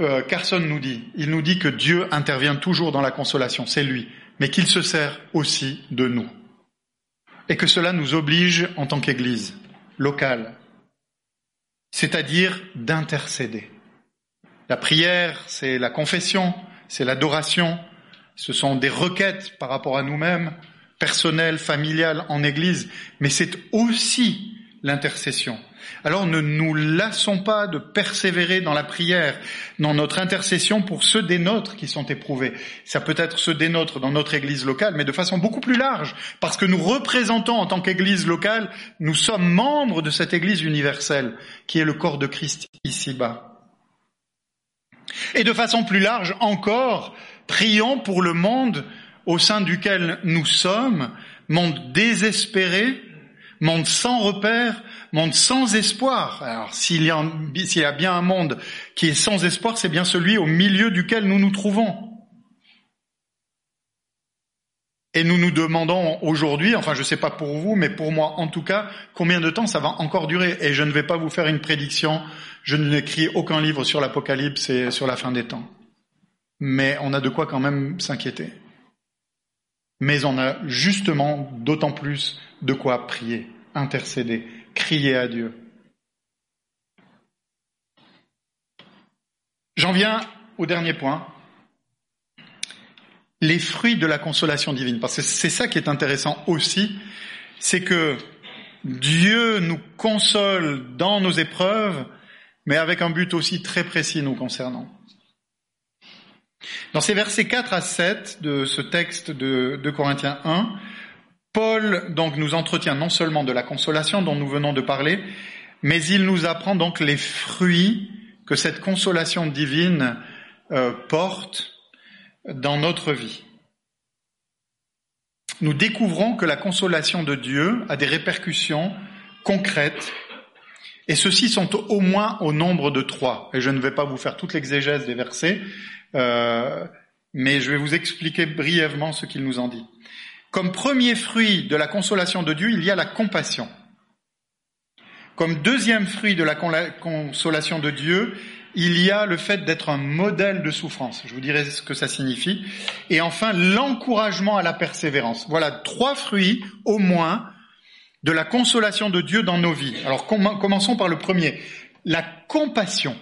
euh, Carson nous dit, il nous dit que Dieu intervient toujours dans la consolation, c'est lui, mais qu'il se sert aussi de nous. Et que cela nous oblige en tant qu'Église locale, c'est-à-dire d'intercéder. La prière, c'est la confession, c'est l'adoration, ce sont des requêtes par rapport à nous-mêmes, personnelles, familiales, en Église, mais c'est aussi l'intercession. Alors ne nous lassons pas de persévérer dans la prière, dans notre intercession pour ceux des nôtres qui sont éprouvés. Ça peut être ceux des nôtres dans notre église locale, mais de façon beaucoup plus large, parce que nous représentons en tant qu'église locale, nous sommes membres de cette église universelle, qui est le corps de Christ ici-bas. Et de façon plus large encore, prions pour le monde au sein duquel nous sommes, monde désespéré, monde sans repère, monde sans espoir. Alors s'il y, a, bien un monde qui est sans espoir, c'est bien celui au milieu duquel nous nous trouvons. Et nous nous demandons aujourd'hui, enfin je ne sais pas pour vous, mais pour moi en tout cas, combien de temps ça va encore durer. Et je ne vais pas vous faire une prédiction, je n'écris aucun livre sur l'Apocalypse et sur la fin des temps. Mais on a de quoi quand même s'inquiéter. Mais on a justement d'autant plus de quoi prier, intercéder, crier à Dieu. J'en viens au dernier point, les fruits de la consolation divine. Parce que c'est ça qui est intéressant aussi, c'est que Dieu nous console dans nos épreuves, mais avec un but aussi très précis nous concernant. Dans ces versets 4 à 7 de ce texte de, Corinthiens 1, Paul donc nous entretient non seulement de la consolation dont nous venons de parler, mais il nous apprend donc les fruits que cette consolation divine euh, porte dans notre vie. Nous découvrons que la consolation de Dieu a des répercussions concrètes, et ceux-ci sont au moins au nombre de trois. Et je ne vais pas vous faire toute l'exégèse des versets, euh, mais je vais vous expliquer brièvement ce qu'il nous en dit. Comme premier fruit de la consolation de Dieu, il y a la compassion. Comme deuxième fruit de la consolation de Dieu, il y a le fait d'être un modèle de souffrance. Je vous dirai ce que ça signifie. Et enfin, l'encouragement à la persévérance. Voilà trois fruits au moins de la consolation de Dieu dans nos vies. Alors commençons par le premier. La compassion.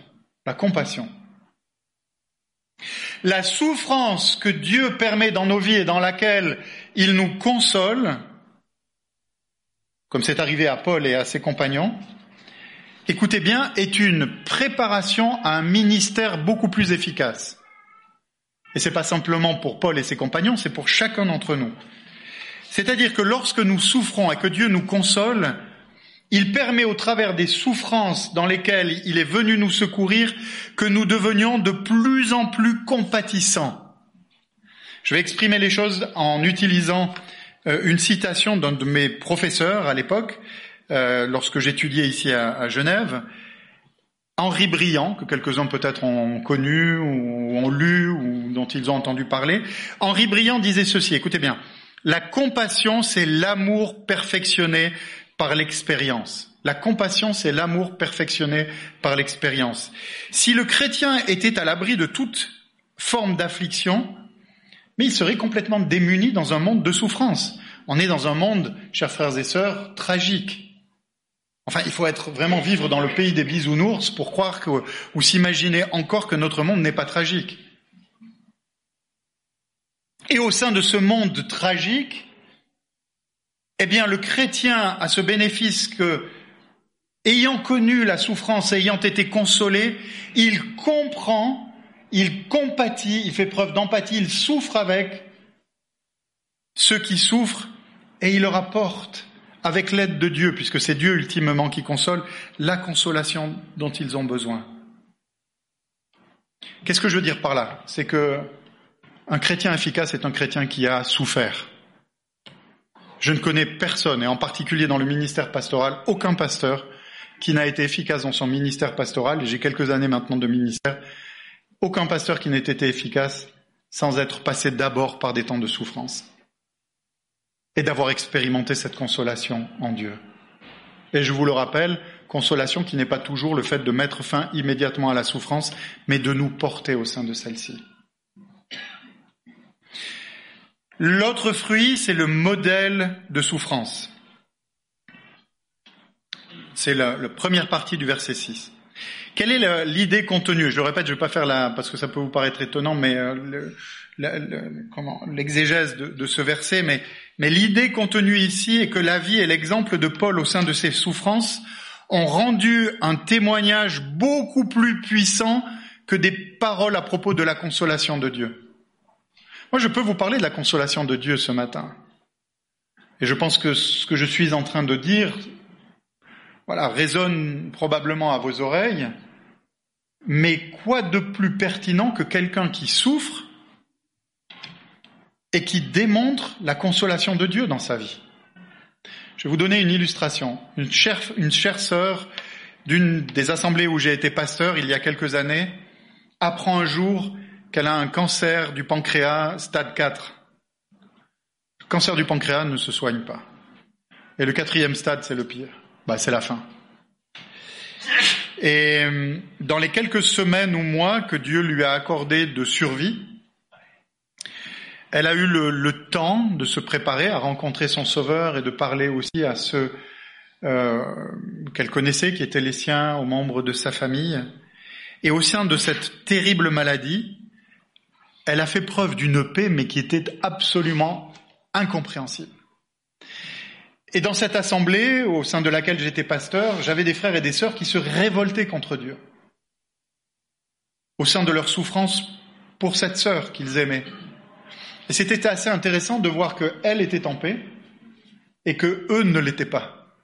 La compassion. La souffrance que Dieu permet dans nos vies et dans laquelle il nous console, comme c'est arrivé à Paul et à ses compagnons, écoutez bien, est une préparation à un ministère beaucoup plus efficace. Et c'est pas simplement pour Paul et ses compagnons, c'est pour chacun d'entre nous. C'est-à-dire que lorsque nous souffrons et que Dieu nous console, il permet au travers des souffrances dans lesquelles il est venu nous secourir que nous devenions de plus en plus compatissants. Je vais exprimer les choses en utilisant euh, une citation d'un de mes professeurs à l'époque, euh, lorsque j'étudiais ici à, Genève, Henri Briand, que quelques-uns peut-être ont connu ou ont lu ou dont ils ont entendu parler. Henri Briand disait ceci, écoutez bien, la compassion, c'est l'amour perfectionné par l'expérience. La compassion, c'est l'amour perfectionné par l'expérience. Si le chrétien était à l'abri de toute forme d'affliction, mais il serait complètement démuni dans un monde de souffrance. On est dans un monde, chers frères et sœurs, tragique. Enfin, il faut être vraiment vivre dans le pays des bisounours pour croire que, ou s'imaginer encore que notre monde n'est pas tragique. Et au sein de ce monde tragique, eh bien, le chrétien a ce bénéfice que, ayant connu la souffrance, ayant été consolé, il comprend, il compatit, il fait preuve d'empathie, il souffre avec ceux qui souffrent et il leur apporte avec l'aide de Dieu, puisque c'est Dieu ultimement qui console, la consolation dont ils ont besoin. Qu'est-ce que je veux dire par là? C'est que un chrétien efficace est un chrétien qui a souffert. Je ne connais personne, et en particulier dans le ministère pastoral, aucun pasteur qui n'a été efficace dans son ministère pastoral, et j'ai quelques années maintenant de ministère, aucun pasteur qui n'ait été efficace sans être passé d'abord par des temps de souffrance et d'avoir expérimenté cette consolation en Dieu. Et je vous le rappelle, consolation qui n'est pas toujours le fait de mettre fin immédiatement à la souffrance, mais de nous porter au sein de celle-ci. L'autre fruit, c'est le modèle de souffrance. C'est la, première partie du verset 6. Quelle est l'idée contenue? Je le répète, je ne vais pas faire la, parce que ça peut vous paraître étonnant, mais euh, l'exégèse de, ce verset, mais l'idée contenue ici est que la vie et l'exemple de Paul au sein de ses souffrances ont rendu un témoignage beaucoup plus puissant que des paroles à propos de la consolation de Dieu. Moi, je peux vous parler de la consolation de Dieu ce matin. Et je pense que ce que je suis en train de dire, voilà, résonne probablement à vos oreilles. Mais quoi de plus pertinent que quelqu'un qui souffre et qui démontre la consolation de Dieu dans sa vie? Je vais vous donner une illustration. Une chère, une chère sœur d'une des assemblées où j'ai été pasteur il y a quelques années apprend un jour qu'elle a un cancer du pancréas stade 4. Le cancer du pancréas ne se soigne pas. Et le quatrième stade, c'est le pire. Bah, c'est la fin. Et euh, dans les quelques semaines ou mois que Dieu lui a accordé de survie, elle a eu le, temps de se préparer à rencontrer son Sauveur et de parler aussi à ceux euh, qu'elle connaissait, qui étaient les siens, aux membres de sa famille. Et au sein de cette terrible maladie, elle a fait preuve d'une paix, mais qui était absolument incompréhensible. Et dans cette assemblée, au sein de laquelle j'étais pasteur, j'avais des frères et des sœurs qui se révoltaient contre Dieu. Au sein de leur souffrance pour cette sœur qu'ils aimaient. Et c'était assez intéressant de voir qu'elle était en paix et que eux ne l'étaient pas.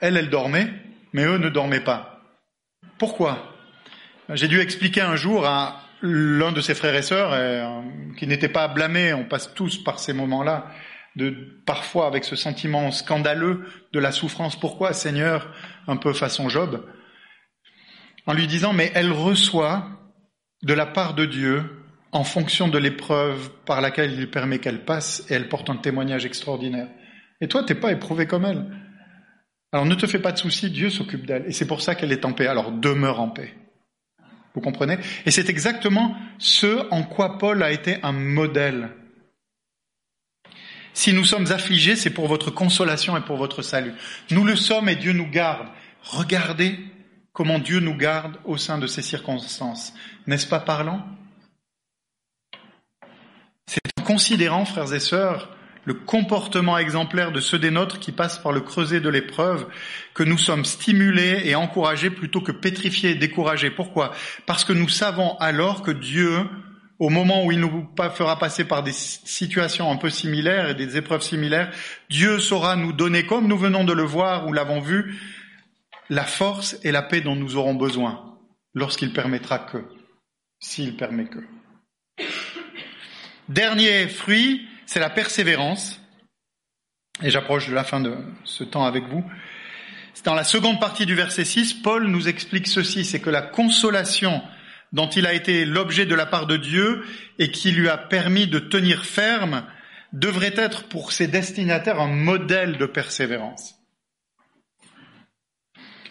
Elle, elle dormait, mais eux ne dormaient pas. Pourquoi? J'ai dû expliquer un jour à l'un de ses frères et sœurs, euh, qui n'était pas blâmé, on passe tous par ces moments-là, de parfois avec ce sentiment scandaleux de la souffrance. Pourquoi, Seigneur, un peu façon Job, en lui disant mais elle reçoit de la part de Dieu en fonction de l'épreuve par laquelle il permet qu'elle passe et elle porte un témoignage extraordinaire. Et toi, t'es pas éprouvé comme elle. Alors ne te fais pas de soucis, Dieu s'occupe d'elle. Et c'est pour ça qu'elle est en paix. Alors demeure en paix. Vous comprenez? Et c'est exactement ce en quoi Paul a été un modèle. Si nous sommes affligés, c'est pour votre consolation et pour votre salut. Nous le sommes et Dieu nous garde. Regardez comment Dieu nous garde au sein de ces circonstances. N'est-ce pas parlant? C'est en considérant, frères et sœurs, le comportement exemplaire de ceux des nôtres qui passent par le creuset de l'épreuve, que nous sommes stimulés et encouragés plutôt que pétrifiés et découragés. Pourquoi? Parce que nous savons alors que Dieu, au moment où il nous fera passer par des situations un peu similaires et des épreuves similaires, Dieu saura nous donner, comme nous venons de le voir ou l'avons vu, la force et la paix dont nous aurons besoin lorsqu'il permettra que, s'il permet que. Dernier fruit, c'est la persévérance. Et j'approche de la fin de ce temps avec vous. Dans la seconde partie du verset 6, Paul nous explique ceci, c'est que la consolation dont il a été l'objet de la part de Dieu et qui lui a permis de tenir ferme devrait être pour ses destinataires un modèle de persévérance.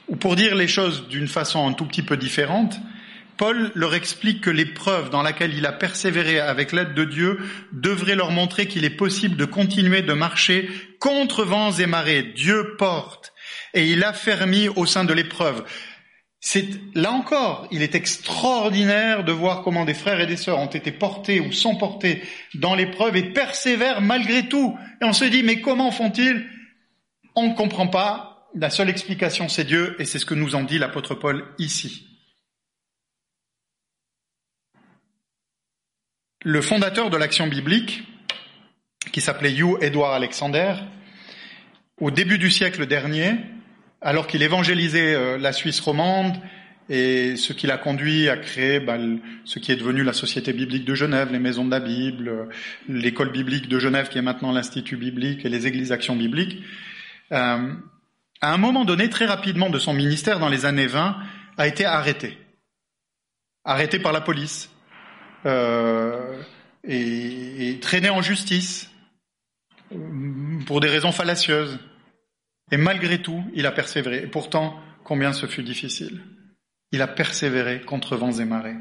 Ou pour dire les choses d'une façon un tout petit peu différente, Paul leur explique que l'épreuve dans laquelle il a persévéré avec l'aide de Dieu devrait leur montrer qu'il est possible de continuer de marcher contre vents et marées. Dieu porte et il a fermi au sein de l'épreuve. C'est là encore, il est extraordinaire de voir comment des frères et des sœurs ont été portés ou sont portés dans l'épreuve et persévèrent malgré tout. Et on se dit mais comment font-ils? On ne comprend pas. La seule explication c'est Dieu et c'est ce que nous en dit l'apôtre Paul ici. Le fondateur de l'action biblique, qui s'appelait Hugh Edward Alexander, au début du siècle dernier, alors qu'il évangélisait euh, la Suisse romande et ce qui l'a conduit à créer bah, ce qui est devenu la Société biblique de Genève, les maisons de la Bible, euh, l'école biblique de Genève qui est maintenant l'Institut biblique et les églises Action biblique, euh, à un moment donné, très rapidement de son ministère, dans les années 20, a été arrêté. Arrêté par la police euh, et, traîné en justice pour des raisons fallacieuses. Et malgré tout, il a persévéré. Et pourtant, combien ce fut difficile. Il a persévéré contre vents et marées.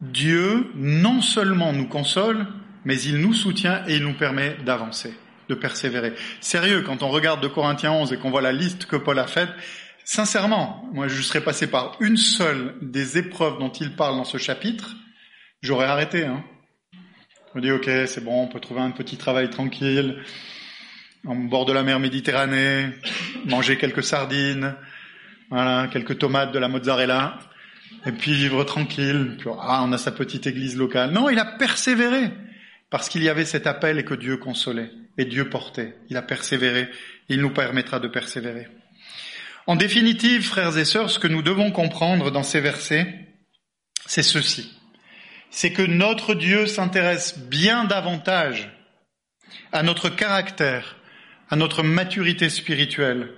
Dieu non seulement nous console, mais il nous soutient et il nous permet d'avancer, de persévérer. Sérieux, quand on regarde de Corinthiens 11 et qu'on voit la liste que Paul a faite, Sincèrement, moi je serais passé par une seule des épreuves dont il parle dans ce chapitre, j'aurais arrêté. Hein. Je me ok, c'est bon, on peut trouver un petit travail tranquille, en bord de la mer Méditerranée, manger quelques sardines, voilà, quelques tomates, de la mozzarella, et puis vivre tranquille. ah, on a sa petite église locale. Non, il a persévéré parce qu'il y avait cet appel et que Dieu consolait et Dieu portait. Il a persévéré. Il nous permettra de persévérer. En définitive, frères et sœurs, ce que nous devons comprendre dans ces versets, c'est ceci. C'est que notre Dieu s'intéresse bien davantage à notre caractère, à notre maturité spirituelle.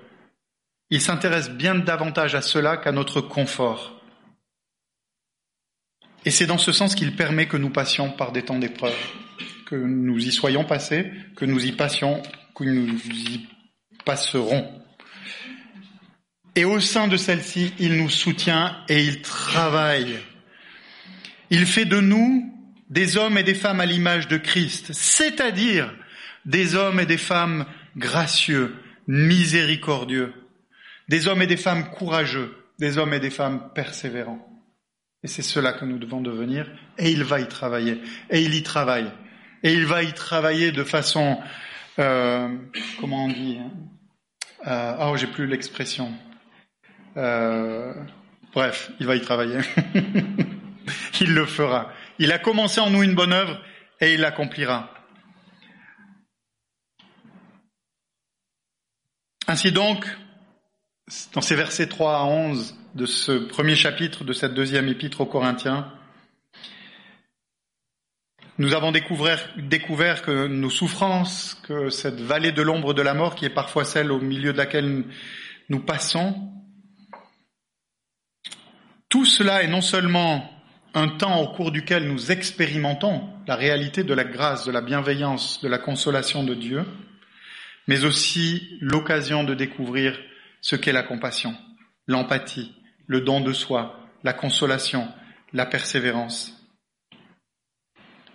Il s'intéresse bien davantage à cela qu'à notre confort. Et c'est dans ce sens qu'il permet que nous passions par des temps d'épreuve, que nous y soyons passés, que nous y passions, que nous y passerons. Et au sein de celle-ci, il nous soutient et il travaille. Il fait de nous des hommes et des femmes à l'image de Christ, c'est-à-dire des hommes et des femmes gracieux, miséricordieux, des hommes et des femmes courageux, des hommes et des femmes persévérants. Et c'est cela que nous devons devenir, et il va y travailler, et il y travaille, et il va y travailler de façon, euh, comment on dit, hein euh, oh j'ai plus l'expression, euh, bref, il va y travailler. il le fera. Il a commencé en nous une bonne œuvre et il l'accomplira. Ainsi donc, dans ces versets 3 à 11 de ce premier chapitre de cette deuxième épître aux Corinthiens, nous avons découvert, découvert, que nos souffrances, que cette vallée de l'ombre de la mort, qui est parfois celle au milieu de laquelle nous passons, tout cela est non seulement un temps au cours duquel nous expérimentons la réalité de la grâce, de la bienveillance, de la consolation de Dieu, mais aussi l'occasion de découvrir ce qu'est la compassion, l'empathie, le don de soi, la consolation, la persévérance.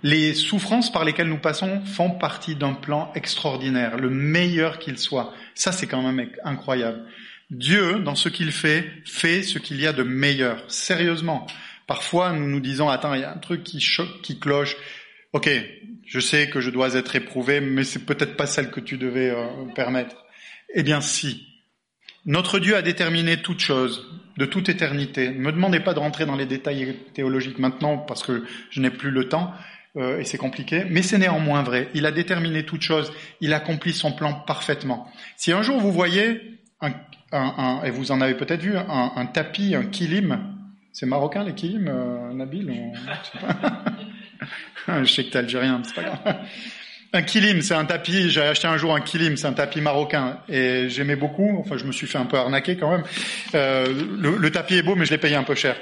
Les souffrances par lesquelles nous passons font partie d'un plan extraordinaire, le meilleur qu'il soit. Ça, c'est quand même incroyable. Dieu, dans ce qu'il fait, fait ce qu'il y a de meilleur. Sérieusement. Parfois, nous nous disons, attends, il y a un truc qui choque, qui cloche. Ok, je sais que je dois être éprouvé, mais c'est peut-être pas celle que tu devais euh, permettre. Eh bien, si. Notre Dieu a déterminé toute chose, de toute éternité. Ne me demandez pas de rentrer dans les détails théologiques maintenant, parce que je n'ai plus le temps, euh, et c'est compliqué, mais c'est néanmoins vrai. Il a déterminé toute chose, il accomplit son plan parfaitement. Si un jour vous voyez, un, un, et vous en avez peut-être vu, un, tapis, un kilim, c'est marocain les kilim, euh, Nabil Je sais que t'es algérien, c'est pas grave. Un kilim, c'est un tapis. J'ai acheté un jour un kilim, c'est un tapis marocain, et j'aimais beaucoup. Enfin, je me suis fait un peu arnaquer quand même. Euh, le, le, tapis est beau, mais je l'ai payé un peu cher.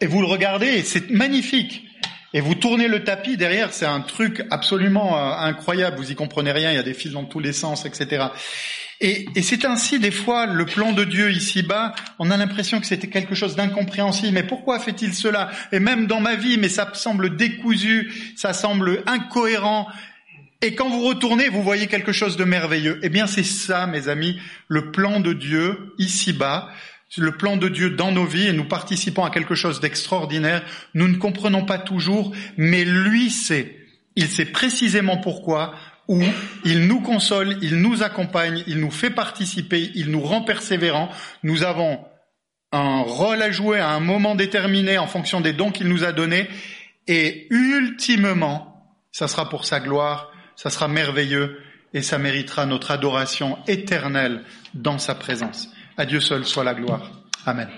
Et vous le regardez, c'est magnifique. Et vous tournez le tapis derrière, c'est un truc absolument euh, incroyable. Vous y comprenez rien, il y a des fils dans tous les sens, etc. Et, et c'est ainsi des fois le plan de Dieu ici-bas. On a l'impression que c'était quelque chose d'incompréhensible. Mais pourquoi fait-il cela? Et même dans ma vie, mais ça semble décousu, ça semble incohérent. Et quand vous retournez, vous voyez quelque chose de merveilleux. Eh bien, c'est ça, mes amis, le plan de Dieu ici-bas le plan de Dieu dans nos vies et nous participons à quelque chose d'extraordinaire. Nous ne comprenons pas toujours, mais lui sait. Il sait précisément pourquoi, où il nous console, il nous accompagne, il nous fait participer, il nous rend persévérants. Nous avons un rôle à jouer à un moment déterminé en fonction des dons qu'il nous a donnés. Et ultimement, ça sera pour sa gloire, ça sera merveilleux et ça méritera notre adoration éternelle dans sa présence. À Dieu seul soit la gloire. Amen.